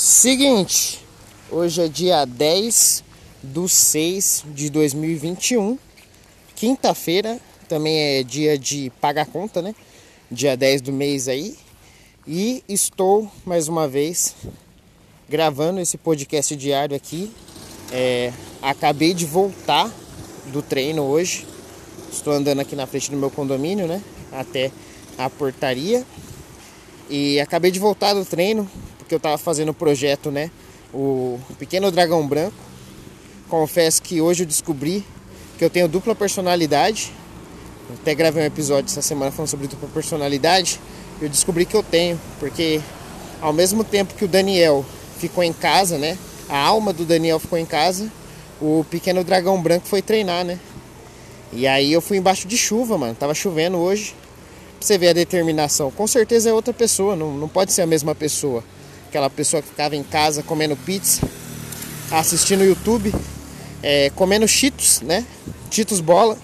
Seguinte, hoje é dia 10 do 6 de 2021, quinta-feira, também é dia de pagar conta, né? Dia 10 do mês aí. E estou mais uma vez gravando esse podcast diário aqui. É, acabei de voltar do treino hoje. Estou andando aqui na frente do meu condomínio, né? Até a portaria. E acabei de voltar do treino, porque eu estava fazendo o projeto, né? O Pequeno Dragão Branco. Confesso que hoje eu descobri que eu tenho dupla personalidade. até gravei um episódio essa semana falando sobre dupla personalidade. Eu descobri que eu tenho, porque ao mesmo tempo que o Daniel ficou em casa, né? A alma do Daniel ficou em casa, o pequeno dragão branco foi treinar, né? E aí eu fui embaixo de chuva, mano. Tava chovendo hoje. Pra você ver a determinação. Com certeza é outra pessoa, não, não pode ser a mesma pessoa aquela pessoa que ficava em casa comendo pizza, assistindo YouTube, é, comendo Cheetos, né? Cheetos bola.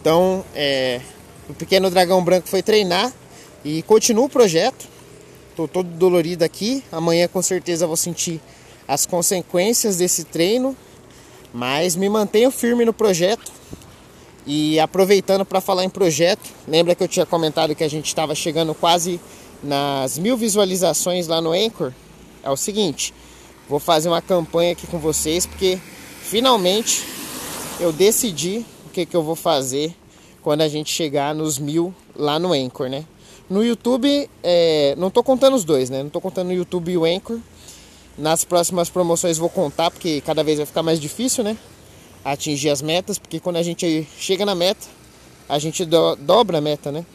Então, é, o pequeno dragão branco foi treinar e continua o projeto. Tô todo dolorido aqui. Amanhã com certeza vou sentir as consequências desse treino, mas me mantenho firme no projeto. E aproveitando para falar em projeto, lembra que eu tinha comentado que a gente estava chegando quase nas mil visualizações lá no Anchor, é o seguinte: vou fazer uma campanha aqui com vocês porque finalmente eu decidi o que, que eu vou fazer quando a gente chegar nos mil lá no Anchor, né? No YouTube, é, não tô contando os dois, né? Não tô contando o YouTube e o Anchor. Nas próximas promoções vou contar, porque cada vez vai ficar mais difícil, né? Atingir as metas, porque quando a gente chega na meta, a gente do, dobra a meta, né?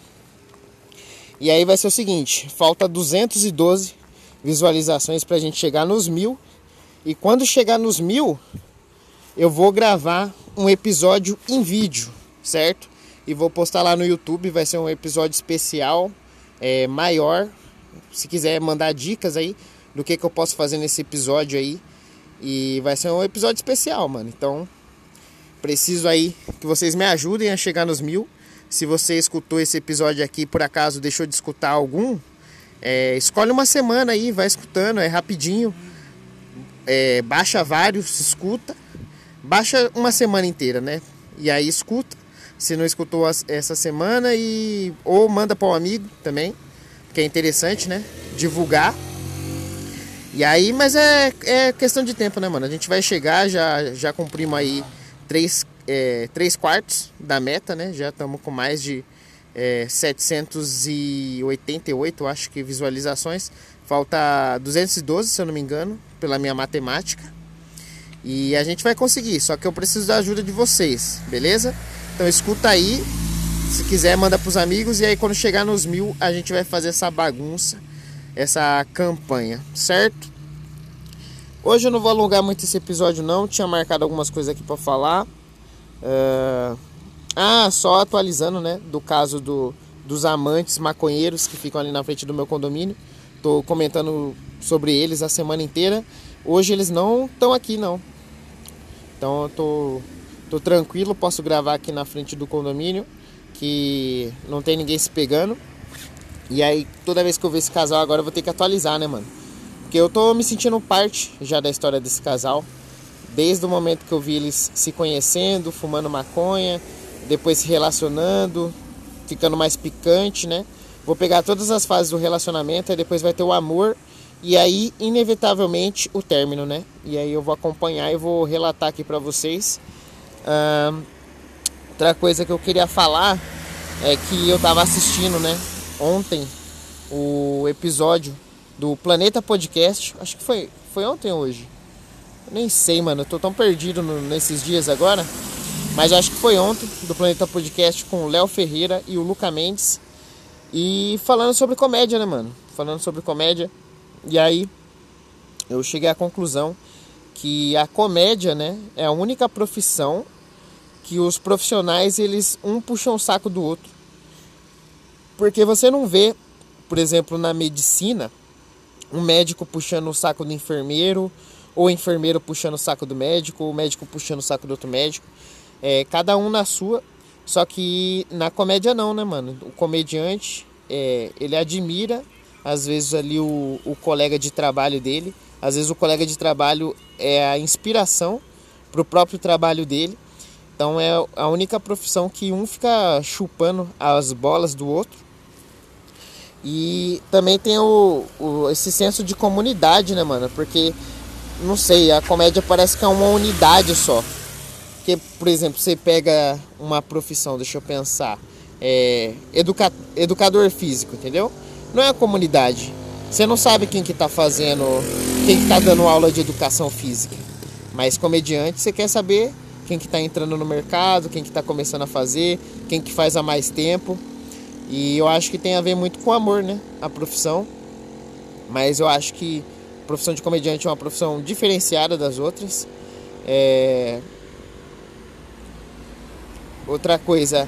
E aí vai ser o seguinte: falta 212 visualizações para a gente chegar nos mil. E quando chegar nos mil, eu vou gravar um episódio em vídeo, certo? E vou postar lá no YouTube. Vai ser um episódio especial, é, maior. Se quiser mandar dicas aí do que, que eu posso fazer nesse episódio aí. E vai ser um episódio especial, mano. Então, preciso aí que vocês me ajudem a chegar nos mil. Se você escutou esse episódio aqui por acaso deixou de escutar algum, é, escolhe uma semana aí, vai escutando, é rapidinho. É, baixa vários, escuta. Baixa uma semana inteira, né? E aí escuta. Se não escutou essa semana e ou manda para um amigo também, que é interessante, né? Divulgar. E aí, mas é, é questão de tempo, né, mano? A gente vai chegar, já, já cumprimos aí três é, 3 quartos da meta, né? Já estamos com mais de é, 788, acho que, visualizações. Falta 212, se eu não me engano, pela minha matemática. E a gente vai conseguir, só que eu preciso da ajuda de vocês, beleza? Então escuta aí, se quiser manda para os amigos e aí quando chegar nos mil a gente vai fazer essa bagunça, essa campanha, certo? Hoje eu não vou alongar muito esse episódio não, tinha marcado algumas coisas aqui para falar. Uh, ah, só atualizando, né? Do caso do, dos amantes maconheiros que ficam ali na frente do meu condomínio. Tô comentando sobre eles a semana inteira. Hoje eles não estão aqui, não. Então eu tô, tô tranquilo, posso gravar aqui na frente do condomínio, que não tem ninguém se pegando. E aí, toda vez que eu ver esse casal agora, eu vou ter que atualizar, né, mano? Porque eu tô me sentindo parte já da história desse casal desde o momento que eu vi eles se conhecendo, fumando maconha, depois se relacionando, ficando mais picante, né? Vou pegar todas as fases do relacionamento, aí depois vai ter o amor e aí inevitavelmente o término, né? E aí eu vou acompanhar e vou relatar aqui para vocês. outra coisa que eu queria falar é que eu tava assistindo, né? Ontem o episódio do Planeta Podcast, acho que foi foi ontem ou hoje nem sei, mano. Eu tô tão perdido no, nesses dias agora. Mas acho que foi ontem, do Planeta Podcast, com o Léo Ferreira e o Luca Mendes. E falando sobre comédia, né, mano? Falando sobre comédia. E aí, eu cheguei à conclusão que a comédia, né, é a única profissão que os profissionais, eles um puxam o saco do outro. Porque você não vê, por exemplo, na medicina, um médico puxando o saco do enfermeiro, ou enfermeiro puxando o saco do médico, ou o médico puxando o saco do outro médico. É, cada um na sua. Só que na comédia não, né, mano? O comediante, é, ele admira às vezes ali o, o colega de trabalho dele, às vezes o colega de trabalho é a inspiração para o próprio trabalho dele. Então é a única profissão que um fica chupando as bolas do outro. E também tem o, o, esse senso de comunidade, né, mano? Porque, não sei, a comédia parece que é uma unidade só. Porque, por exemplo, você pega uma profissão, deixa eu pensar, é, educa, educador físico, entendeu? Não é a comunidade. Você não sabe quem que tá fazendo, quem que tá dando aula de educação física. Mas comediante, você quer saber quem que está entrando no mercado, quem que está começando a fazer, quem que faz há mais tempo. E eu acho que tem a ver muito com amor, né? A profissão. Mas eu acho que profissão de comediante é uma profissão diferenciada das outras. É... Outra coisa,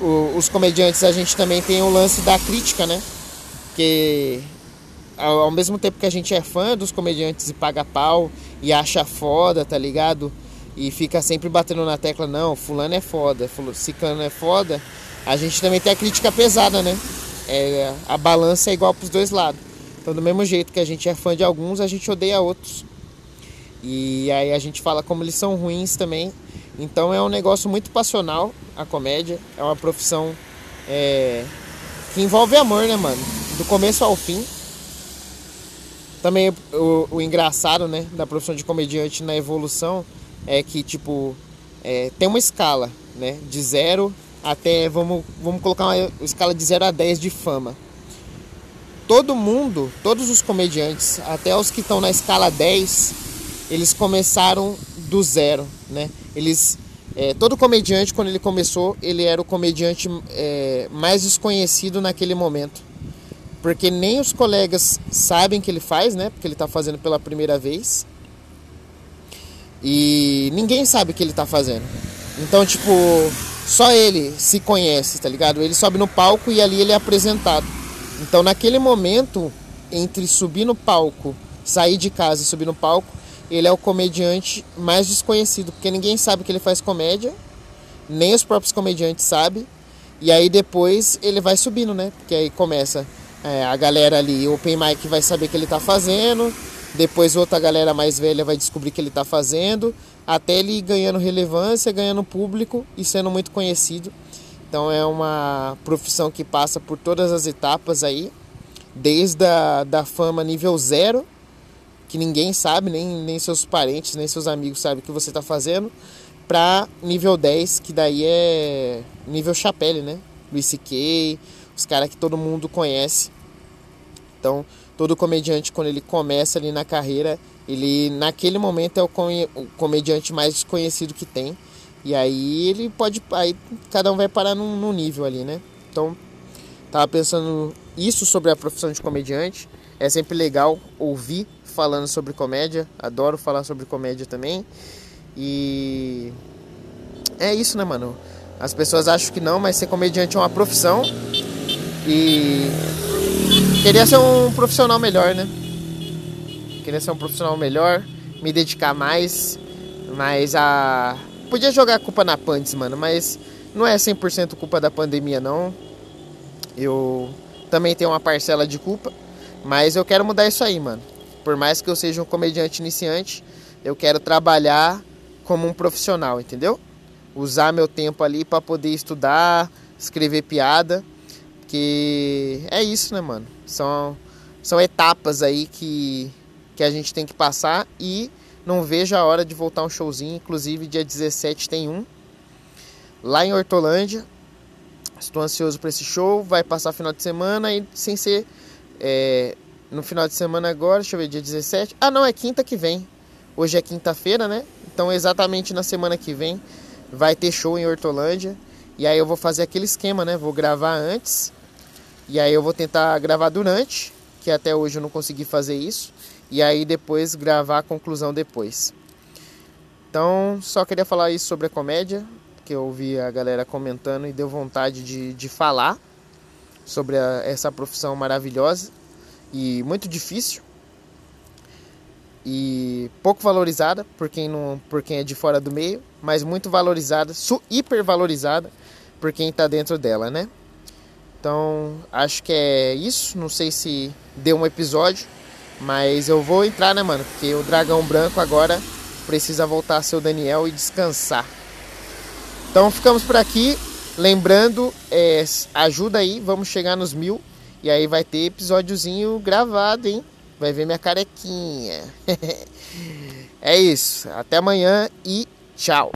o, os comediantes a gente também tem o lance da crítica, né? Que ao, ao mesmo tempo que a gente é fã dos comediantes e paga pau e acha foda, tá ligado? e fica sempre batendo na tecla, não, fulano é foda, ciclano é foda, a gente também tem a crítica pesada, né? É, a balança é igual para os dois lados. Então, do mesmo jeito que a gente é fã de alguns, a gente odeia outros. E aí a gente fala como eles são ruins também. Então é um negócio muito passional a comédia. É uma profissão é, que envolve amor, né, mano? Do começo ao fim. Também o, o engraçado, né, da profissão de comediante na evolução é que, tipo, é, tem uma escala, né? De zero até, vamos, vamos colocar uma escala de 0 a 10 de fama. Todo mundo, todos os comediantes, até os que estão na escala 10, eles começaram do zero, né? Eles, é, todo comediante, quando ele começou, ele era o comediante é, mais desconhecido naquele momento. Porque nem os colegas sabem que ele faz, né? Porque ele está fazendo pela primeira vez. E ninguém sabe o que ele tá fazendo. Então, tipo, só ele se conhece, tá ligado? Ele sobe no palco e ali ele é apresentado. Então, naquele momento, entre subir no palco, sair de casa e subir no palco, ele é o comediante mais desconhecido, porque ninguém sabe que ele faz comédia, nem os próprios comediantes sabem. E aí depois ele vai subindo, né? Porque aí começa é, a galera ali, o Open Mic vai saber que ele tá fazendo, depois outra galera mais velha vai descobrir que ele está fazendo, até ele ganhando relevância, ganhando público e sendo muito conhecido. Então é uma profissão que passa por todas as etapas aí, desde a da fama nível zero, que ninguém sabe, nem, nem seus parentes, nem seus amigos sabem o que você está fazendo, para nível 10, que daí é nível chapéu, né? Luis C.K., os caras que todo mundo conhece. Então, todo comediante quando ele começa ali na carreira, ele naquele momento é o, comediante mais desconhecido que tem. E aí ele pode. Aí cada um vai parar num, num, nível ali, né? Então, tava pensando isso sobre a profissão de comediante. É sempre legal ouvir falando sobre comédia. Adoro falar sobre comédia também. E. É isso, né, mano? As pessoas acham que não, mas ser comediante é uma profissão. E Queria ser um profissional melhor, né? Queria ser um profissional melhor, me dedicar mais, mas a. Podia jogar a culpa na Pandes, mano, mas não é 100% culpa da pandemia, não. Eu também tenho uma parcela de culpa, mas eu quero mudar isso aí, mano. Por mais que eu seja um comediante iniciante, eu quero trabalhar como um profissional, entendeu? Usar meu tempo ali para poder estudar, escrever piada porque é isso, né, mano? São, são etapas aí que, que a gente tem que passar e não vejo a hora de voltar um showzinho. Inclusive, dia 17 tem um lá em Hortolândia. Estou ansioso para esse show. Vai passar final de semana e sem ser é, no final de semana agora. Deixa eu ver, dia 17. Ah, não, é quinta que vem. Hoje é quinta-feira, né? Então, exatamente na semana que vem vai ter show em Hortolândia. E aí eu vou fazer aquele esquema, né? Vou gravar antes. E aí eu vou tentar gravar durante, que até hoje eu não consegui fazer isso. E aí depois gravar a conclusão depois. Então, só queria falar isso sobre a comédia, que eu ouvi a galera comentando e deu vontade de, de falar sobre a, essa profissão maravilhosa e muito difícil e pouco valorizada por quem, não, por quem é de fora do meio, mas muito valorizada, hiper valorizada por quem está dentro dela, né? Então, acho que é isso. Não sei se deu um episódio, mas eu vou entrar, né, mano? Porque o dragão branco agora precisa voltar a ser o Daniel e descansar. Então, ficamos por aqui. Lembrando, é, ajuda aí, vamos chegar nos mil. E aí vai ter episódiozinho gravado, hein? Vai ver minha carequinha. é isso. Até amanhã e tchau.